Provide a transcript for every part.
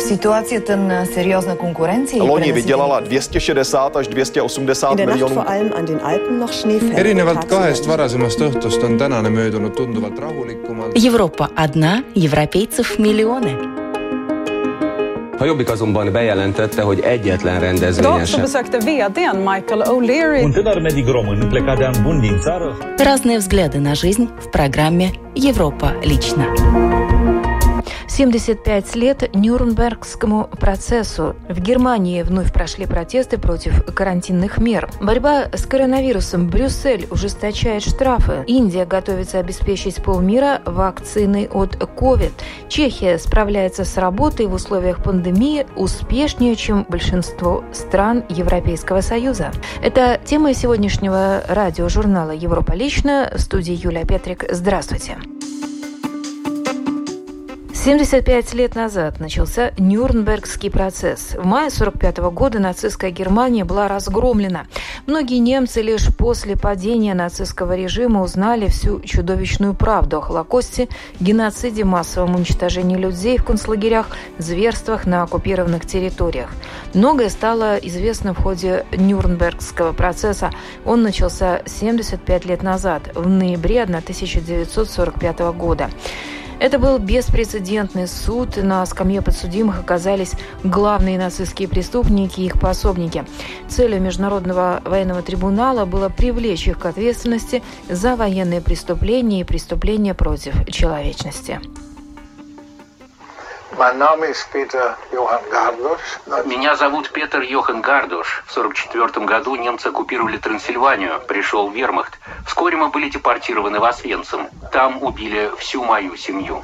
ситуацията на сериозна конкуренция. Loni vydělala 260 až 280 miljonů. erinevalt kahest varasemast õhtust on tänane möödunud tunduvalt rahulikumalt. Европа одна, европейцев миллионы. A Jobbik azonban bejelentette, hogy egyetlen rendezvényen Idag så sem. besökte vdn Michael O'Leary Un tânăr medic român plecat de an bun din țară Разные взгляды на жизнь в программе «Европа лично». 75 лет Нюрнбергскому процессу. В Германии вновь прошли протесты против карантинных мер. Борьба с коронавирусом. Брюссель ужесточает штрафы. Индия готовится обеспечить полмира вакциной от COVID. Чехия справляется с работой в условиях пандемии успешнее, чем большинство стран Европейского Союза. Это тема сегодняшнего радиожурнала «Европа лично». В студии Юлия Петрик. Здравствуйте. 75 лет назад начался Нюрнбергский процесс. В мае 1945 года нацистская Германия была разгромлена. Многие немцы лишь после падения нацистского режима узнали всю чудовищную правду о Холокосте, геноциде, массовом уничтожении людей в концлагерях, зверствах на оккупированных территориях. Многое стало известно в ходе Нюрнбергского процесса. Он начался 75 лет назад, в ноябре 1945 года. Это был беспрецедентный суд. На скамье подсудимых оказались главные нацистские преступники и их пособники. Целью Международного военного трибунала было привлечь их к ответственности за военные преступления и преступления против человечности. Меня зовут Петер Йохан Гардуш. В 1944 году немцы оккупировали Трансильванию, пришел вермахт. Вскоре мы были депортированы в Освенцим. Там убили всю мою семью.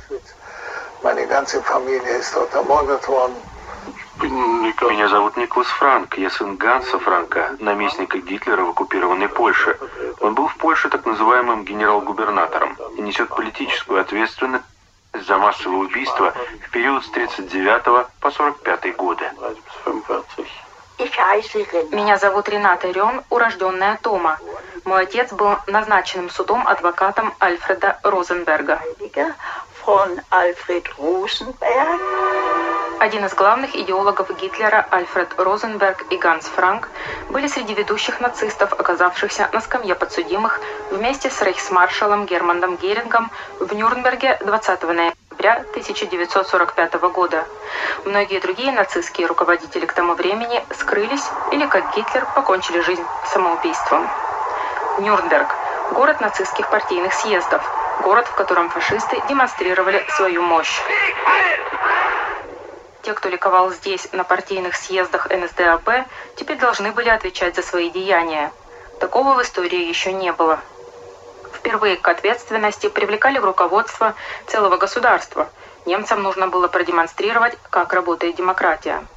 Меня зовут Николас Франк. Я сын Ганса Франка, наместника Гитлера в оккупированной Польше. Он был в Польше так называемым генерал-губернатором и несет политическую ответственность за массовые убийства в период с 39 по 45 годы. Меня зовут Рената Рен, урожденная Тома. Мой отец был назначенным судом адвокатом Альфреда Розенберга. Один из главных идеологов Гитлера, Альфред Розенберг и Ганс Франк, были среди ведущих нацистов, оказавшихся на скамье подсудимых вместе с рейхсмаршалом Германом Герингом в Нюрнберге 20 ноября 1945 года. Многие другие нацистские руководители к тому времени скрылись или, как Гитлер, покончили жизнь самоубийством. Нюрнберг – город нацистских партийных съездов, город, в котором фашисты демонстрировали свою мощь. Те, кто ликовал здесь, на партийных съездах НСДАП, теперь должны были отвечать за свои деяния. Такого в истории еще не было. Впервые к ответственности привлекали руководство целого государства. Немцам нужно было продемонстрировать, как работает демократия.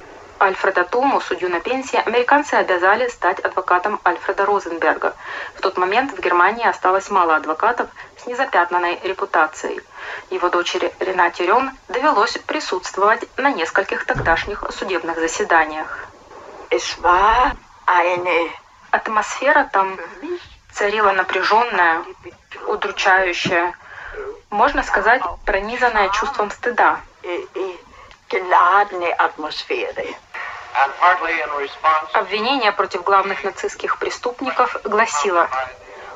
Альфреда Тому, судью на пенсии, американцы обязали стать адвокатом Альфреда Розенберга. В тот момент в Германии осталось мало адвокатов с незапятнанной репутацией. Его дочери Ренате Рен довелось присутствовать на нескольких тогдашних судебных заседаниях. Атмосфера там царила напряженная, удручающая, можно сказать, пронизанная чувством стыда. Обвинение против главных нацистских преступников гласило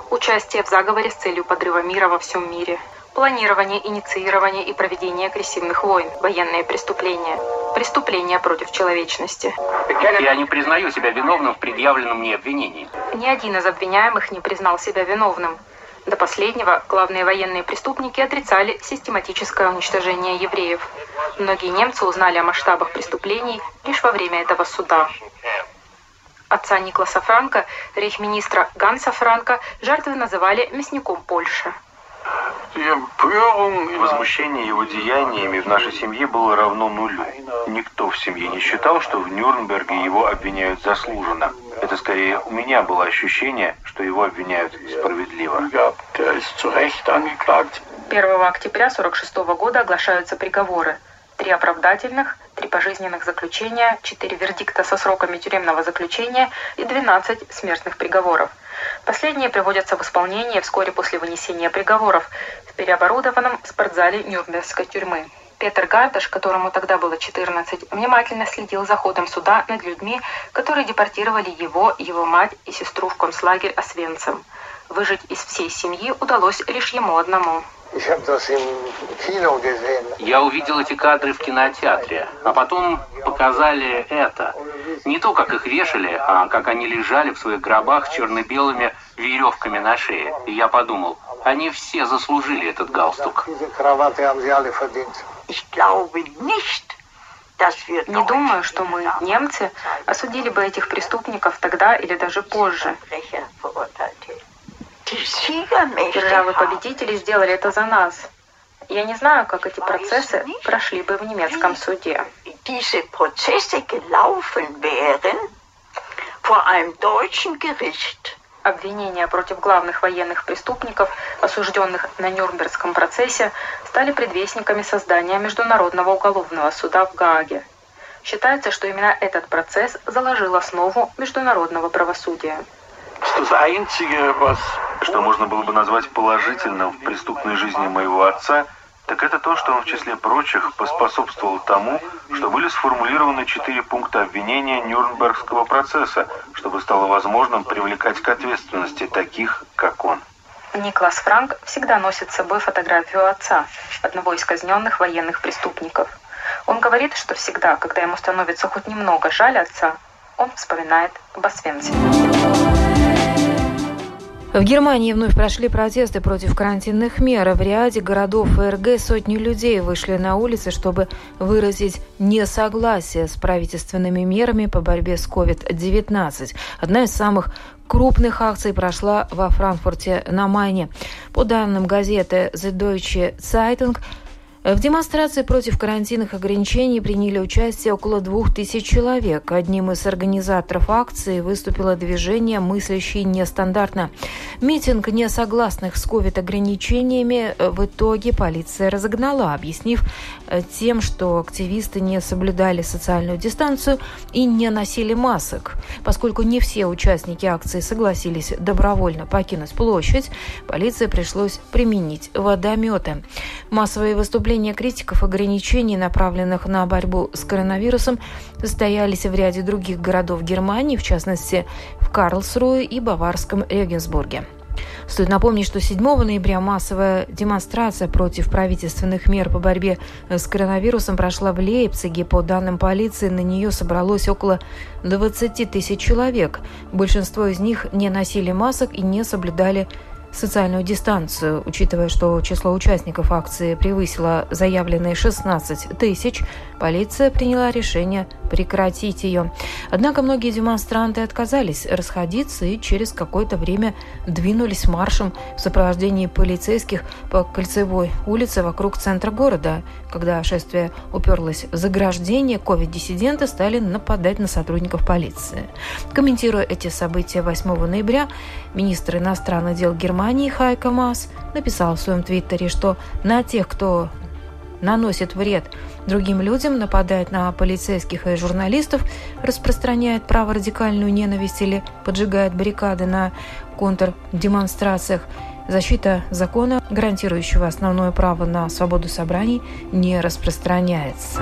участие в заговоре с целью подрыва мира во всем мире, планирование, инициирование и проведение агрессивных войн, военные преступления, преступления против человечности. Я не признаю себя виновным в предъявленном мне обвинении. Ни один из обвиняемых не признал себя виновным. До последнего главные военные преступники отрицали систематическое уничтожение евреев. Многие немцы узнали о масштабах преступлений лишь во время этого суда. Отца Никласа Франка, рейхминистра Ганса Франка, жертвы называли мясником Польши. Возмущение его деяниями в нашей семье было равно нулю. Никто в семье не считал, что в Нюрнберге его обвиняют заслуженно. Это скорее у меня было ощущение, что его обвиняют справедливо. 1 октября 1946 года оглашаются приговоры. Три оправдательных, три пожизненных заключения, четыре вердикта со сроками тюремного заключения и 12 смертных приговоров. Последние приводятся в исполнение вскоре после вынесения приговоров в переоборудованном спортзале Нюрнбергской тюрьмы. Петр Гардаш, которому тогда было 14, внимательно следил за ходом суда над людьми, которые депортировали его, его мать и сестру в концлагерь Освенцим. Выжить из всей семьи удалось лишь ему одному. Я увидел эти кадры в кинотеатре, а потом показали это. Не то, как их вешали, а как они лежали в своих гробах черно-белыми веревками на шее. И я подумал, они все заслужили этот галстук. Не думаю, что мы, немцы, осудили бы этих преступников тогда или даже позже. Державы-победители сделали это за нас. Я не знаю, как эти процессы прошли бы в немецком суде. Обвинения против главных военных преступников, осужденных на Нюрнбергском процессе, стали предвестниками создания Международного уголовного суда в Гааге. Считается, что именно этот процесс заложил основу международного правосудия. Что можно было бы назвать положительным в преступной жизни моего отца, так это то, что он в числе прочих поспособствовал тому, что были сформулированы четыре пункта обвинения Нюрнбергского процесса, чтобы стало возможным привлекать к ответственности таких, как он. Никлас Франк всегда носит с собой фотографию отца, одного из казненных военных преступников. Он говорит, что всегда, когда ему становится хоть немного жаль отца, он вспоминает об Освенциме. В Германии вновь прошли протесты против карантинных мер. В ряде городов ФРГ сотни людей вышли на улицы, чтобы выразить несогласие с правительственными мерами по борьбе с COVID-19. Одна из самых крупных акций прошла во Франкфурте на Майне. По данным газеты The Deutsche Zeitung, в демонстрации против карантинных ограничений приняли участие около двух тысяч человек. Одним из организаторов акции выступило движение «Мыслящие нестандартно». Митинг несогласных с ковид-ограничениями в итоге полиция разогнала, объяснив э, тем, что активисты не соблюдали социальную дистанцию и не носили масок. Поскольку не все участники акции согласились добровольно покинуть площадь, полиции пришлось применить водометы. Массовые выступления Выступления критиков ограничений, направленных на борьбу с коронавирусом, состоялись в ряде других городов Германии, в частности в Карлсруе и Баварском Регенсбурге. Стоит напомнить, что 7 ноября массовая демонстрация против правительственных мер по борьбе с коронавирусом прошла в Лейпциге. По данным полиции, на нее собралось около 20 тысяч человек. Большинство из них не носили масок и не соблюдали социальную дистанцию. Учитывая, что число участников акции превысило заявленные 16 тысяч, полиция приняла решение прекратить ее. Однако многие демонстранты отказались расходиться и через какое-то время двинулись маршем в сопровождении полицейских по кольцевой улице вокруг центра города. Когда шествие уперлось в заграждение, ковид-диссиденты стали нападать на сотрудников полиции. Комментируя эти события 8 ноября, министр иностранных дел Германии Хайка Мас написал в своем твиттере, что на тех, кто наносит вред другим людям, нападает на полицейских и журналистов, распространяет праворадикальную ненависть или поджигает баррикады на контрдемонстрациях. Защита закона, гарантирующего основное право на свободу собраний, не распространяется.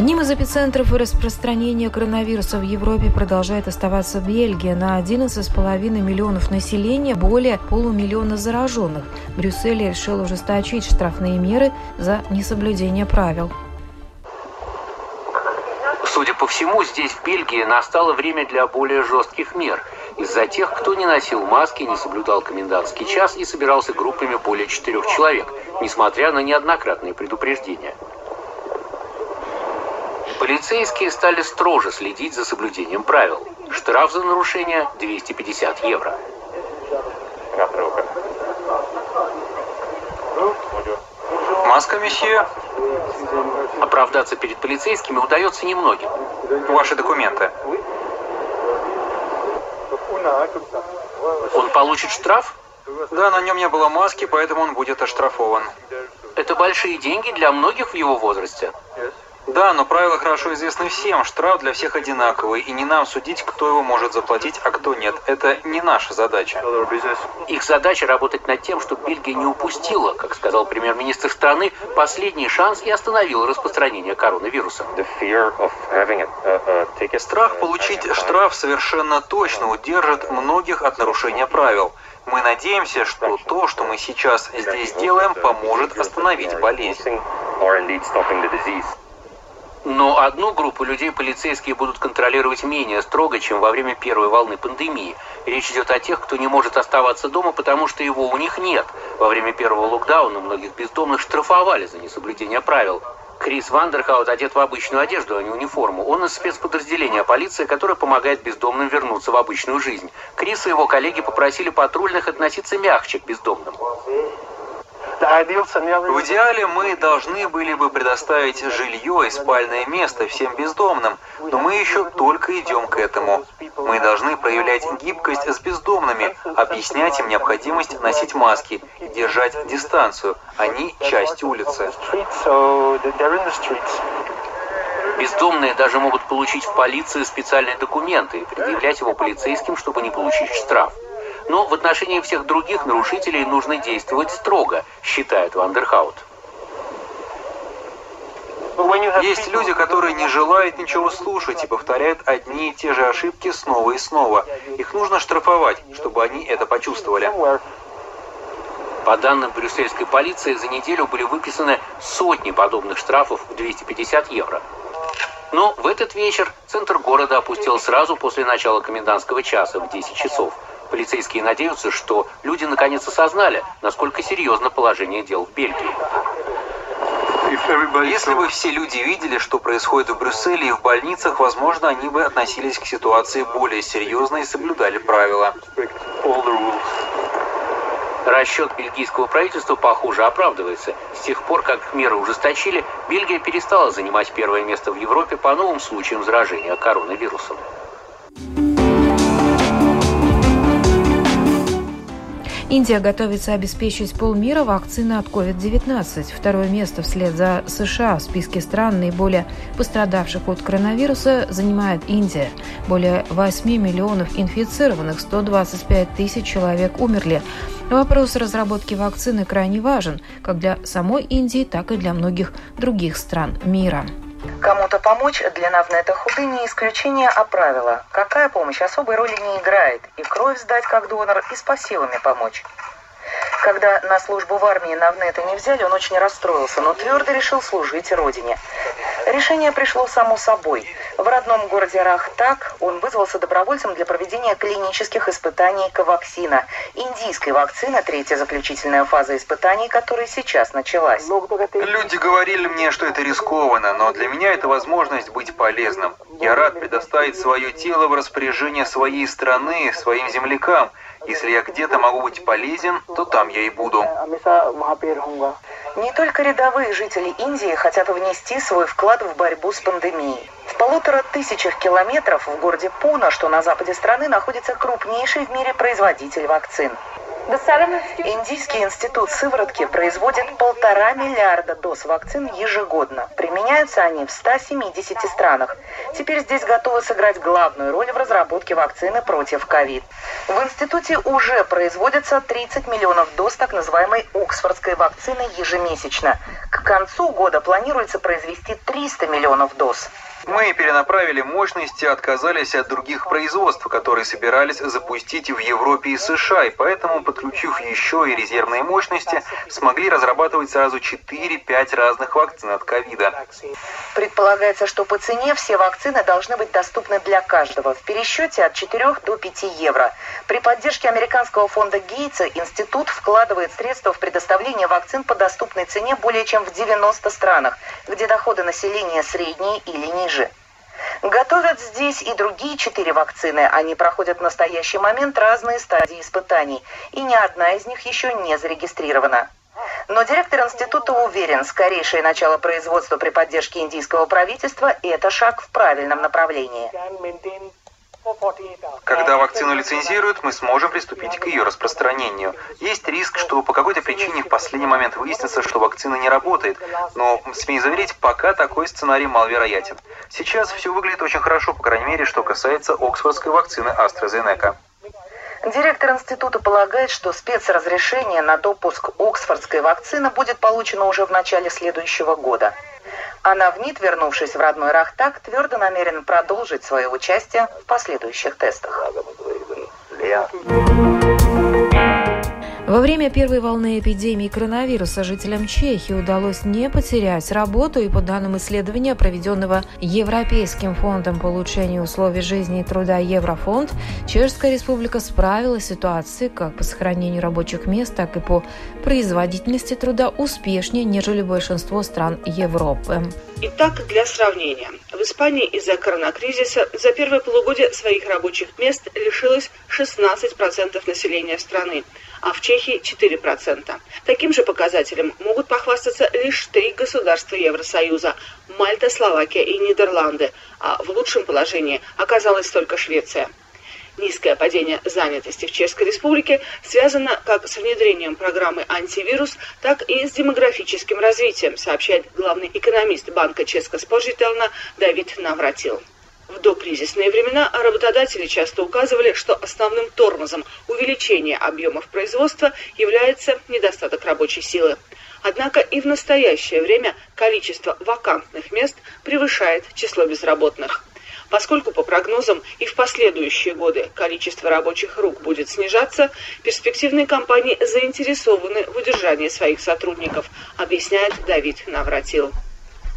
Одним из эпицентров распространения коронавируса в Европе продолжает оставаться Бельгия. На 11,5 миллионов населения более полумиллиона зараженных. Брюссель решил ужесточить штрафные меры за несоблюдение правил. Судя по всему, здесь, в Бельгии, настало время для более жестких мер из-за тех, кто не носил маски, не соблюдал комендантский час и собирался группами более четырех человек, несмотря на неоднократные предупреждения. Полицейские стали строже следить за соблюдением правил. Штраф за нарушение 250 евро. Маска, месье. Оправдаться перед полицейскими удается немногим. Ваши документы. Он получит штраф? Да, на нем не было маски, поэтому он будет оштрафован. Это большие деньги для многих в его возрасте. Да, но правила хорошо известны всем. Штраф для всех одинаковый, и не нам судить, кто его может заплатить, а кто нет. Это не наша задача. Их задача работать над тем, чтобы Бельгия не упустила, как сказал премьер-министр страны, последний шанс и остановила распространение коронавируса. Страх получить штраф совершенно точно удержит многих от нарушения правил. Мы надеемся, что то, что мы сейчас здесь делаем, поможет остановить болезнь. Но одну группу людей полицейские будут контролировать менее строго, чем во время первой волны пандемии. Речь идет о тех, кто не может оставаться дома, потому что его у них нет. Во время первого локдауна многих бездомных штрафовали за несоблюдение правил. Крис Вандерхаут одет в обычную одежду, а не униформу. Он из спецподразделения полиции, которое помогает бездомным вернуться в обычную жизнь. Крис и его коллеги попросили патрульных относиться мягче к бездомным. В идеале мы должны были бы предоставить жилье и спальное место всем бездомным, но мы еще только идем к этому. Мы должны проявлять гибкость с бездомными, объяснять им необходимость носить маски и держать дистанцию. Они часть улицы. Бездомные даже могут получить в полиции специальные документы и предъявлять его полицейским, чтобы не получить штраф. Но в отношении всех других нарушителей нужно действовать строго, считает Вандерхаут. Есть люди, которые не желают ничего слушать и повторяют одни и те же ошибки снова и снова. Их нужно штрафовать, чтобы они это почувствовали. По данным брюссельской полиции, за неделю были выписаны сотни подобных штрафов в 250 евро. Но в этот вечер центр города опустил сразу после начала комендантского часа в 10 часов – Полицейские надеются, что люди наконец осознали, насколько серьезно положение дел в Бельгии. Если бы все люди видели, что происходит в Брюсселе и в больницах, возможно, они бы относились к ситуации более серьезно и соблюдали правила. Расчет бельгийского правительства, похоже, оправдывается. С тех пор, как меры ужесточили, Бельгия перестала занимать первое место в Европе по новым случаям заражения коронавирусом. Индия готовится обеспечить полмира вакциной от COVID-19. Второе место вслед за США в списке стран, наиболее пострадавших от коронавируса, занимает Индия. Более 8 миллионов инфицированных, 125 тысяч человек умерли. Вопрос разработки вакцины крайне важен как для самой Индии, так и для многих других стран мира. Кому-то помочь для Навнета Худы не исключение, а правило. Какая помощь особой роли не играет. И кровь сдать как донор, и с посевами помочь. Когда на службу в армии Навнета не взяли, он очень расстроился, но твердо решил служить родине. Решение пришло само собой. В родном городе Рахтак он вызвался добровольцем для проведения клинических испытаний коваксина, индийской вакцины, третья заключительная фаза испытаний, которая сейчас началась. Люди говорили мне, что это рискованно, но для меня это возможность быть полезным. Я рад предоставить свое тело в распоряжение своей страны, своим землякам – если я где-то могу быть полезен, то там я и буду. Не только рядовые жители Индии хотят внести свой вклад в борьбу с пандемией. В полутора тысячах километров в городе Пуна, что на западе страны, находится крупнейший в мире производитель вакцин. Индийский институт сыворотки производит полтора миллиарда доз вакцин ежегодно. Применяются они в 170 странах. Теперь здесь готовы сыграть главную роль в разработке вакцины против ковид. В институте уже производится 30 миллионов доз так называемой Оксфордской вакцины ежемесячно. К концу года планируется произвести 300 миллионов доз. Мы перенаправили мощности, отказались от других производств, которые собирались запустить в Европе и США, и поэтому, подключив еще и резервные мощности, смогли разрабатывать сразу 4-5 разных вакцин от ковида. Предполагается, что по цене все вакцины должны быть доступны для каждого в пересчете от 4 до 5 евро. При поддержке американского фонда Гейтса институт вкладывает средства в предоставление вакцин по доступной цене более чем в 90 странах, где доходы населения средние или ниже. Готовят здесь и другие четыре вакцины. Они проходят в настоящий момент разные стадии испытаний, и ни одна из них еще не зарегистрирована. Но директор института уверен, скорейшее начало производства при поддержке индийского правительства – это шаг в правильном направлении. Когда вакцину лицензируют, мы сможем приступить к ее распространению. Есть риск, что по какой-то причине в последний момент выяснится, что вакцина не работает, но, смею заверить, пока такой сценарий маловероятен. Сейчас все выглядит очень хорошо, по крайней мере, что касается оксфордской вакцины AstraZeneca. Директор института полагает, что спецразрешение на допуск оксфордской вакцины будет получено уже в начале следующего года. А Навнит, вернувшись в родной Рахтак, твердо намерен продолжить свое участие в последующих тестах. Во время первой волны эпидемии коронавируса жителям Чехии удалось не потерять работу, и по данным исследования, проведенного Европейским фондом по улучшению условий жизни и труда Еврофонд, Чешская республика справилась с ситуацией как по сохранению рабочих мест, так и по производительности труда успешнее, нежели большинство стран Европы. Итак, для сравнения. В Испании из-за коронакризиса за первое полугодие своих рабочих мест лишилось 16% населения страны а в Чехии 4%. Таким же показателем могут похвастаться лишь три государства Евросоюза – Мальта, Словакия и Нидерланды, а в лучшем положении оказалась только Швеция. Низкое падение занятости в Чешской Республике связано как с внедрением программы «Антивирус», так и с демографическим развитием, сообщает главный экономист Банка Ческа Спожителна Давид Навратил. В докризисные времена работодатели часто указывали, что основным тормозом увеличения объемов производства является недостаток рабочей силы. Однако и в настоящее время количество вакантных мест превышает число безработных. Поскольку по прогнозам и в последующие годы количество рабочих рук будет снижаться, перспективные компании заинтересованы в удержании своих сотрудников, объясняет Давид Навратил.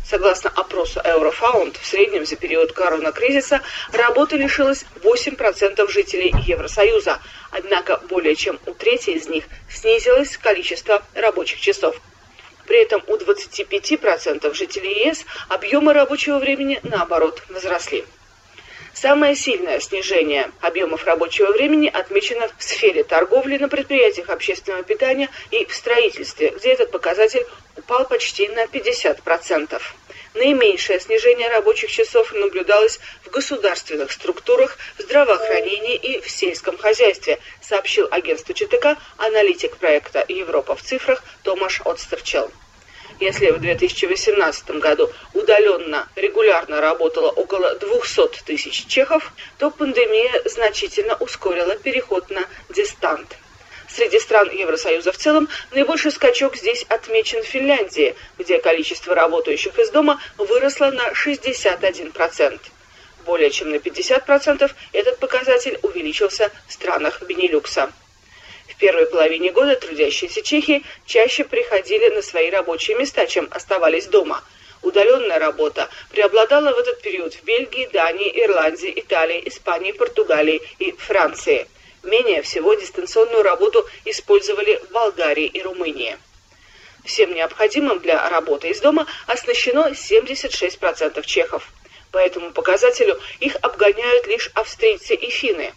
Согласно опросу Eurofound, в среднем за период коронакризиса работы лишилось 8% жителей Евросоюза, однако более чем у трети из них снизилось количество рабочих часов. При этом у 25% жителей ЕС объемы рабочего времени, наоборот, возросли. Самое сильное снижение объемов рабочего времени отмечено в сфере торговли на предприятиях общественного питания и в строительстве, где этот показатель упал почти на 50%. Наименьшее снижение рабочих часов наблюдалось в государственных структурах, в здравоохранении и в сельском хозяйстве, сообщил агентству ЧТК аналитик проекта «Европа в цифрах» Томаш Отстерчел. Если в 2018 году удаленно регулярно работало около 200 тысяч чехов, то пандемия значительно ускорила переход на дистант. Среди стран Евросоюза в целом наибольший скачок здесь отмечен в Финляндии, где количество работающих из дома выросло на 61%. Более чем на 50% этот показатель увеличился в странах Бенилюкса. В первой половине года трудящиеся чехи чаще приходили на свои рабочие места, чем оставались дома. Удаленная работа преобладала в этот период в Бельгии, Дании, Ирландии, Италии, Испании, Португалии и Франции. Менее всего дистанционную работу использовали в Болгарии и Румынии. Всем необходимым для работы из дома оснащено 76% чехов. По этому показателю их обгоняют лишь австрийцы и финны.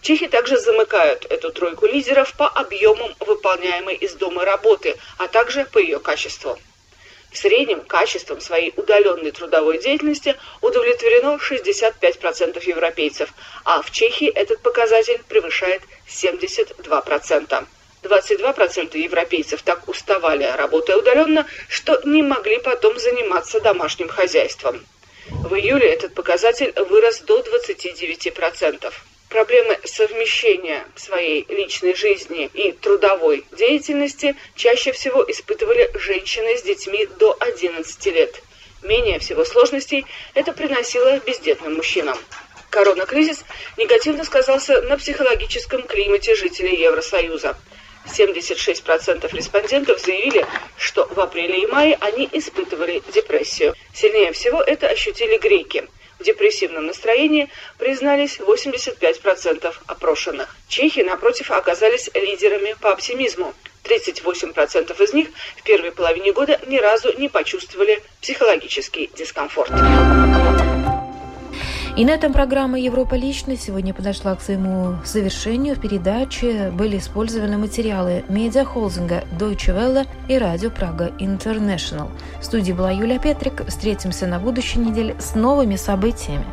Чехи также замыкают эту тройку лидеров по объемам выполняемой из дома работы, а также по ее качеству. В среднем качеством своей удаленной трудовой деятельности удовлетворено 65% европейцев, а в Чехии этот показатель превышает 72%. 22% европейцев так уставали, работая удаленно, что не могли потом заниматься домашним хозяйством. В июле этот показатель вырос до 29% проблемы совмещения своей личной жизни и трудовой деятельности чаще всего испытывали женщины с детьми до 11 лет. Менее всего сложностей это приносило бездетным мужчинам. Коронакризис негативно сказался на психологическом климате жителей Евросоюза. 76% респондентов заявили, что в апреле и мае они испытывали депрессию. Сильнее всего это ощутили греки. В депрессивном настроении признались 85% опрошенных. Чехи, напротив, оказались лидерами по оптимизму. 38% из них в первой половине года ни разу не почувствовали психологический дискомфорт. И на этом программа «Европа лично» сегодня подошла к своему завершению. В передаче были использованы материалы медиахолдинга Deutsche Welle и радио Прага International. В студии была Юлия Петрик. Встретимся на будущей неделе с новыми событиями.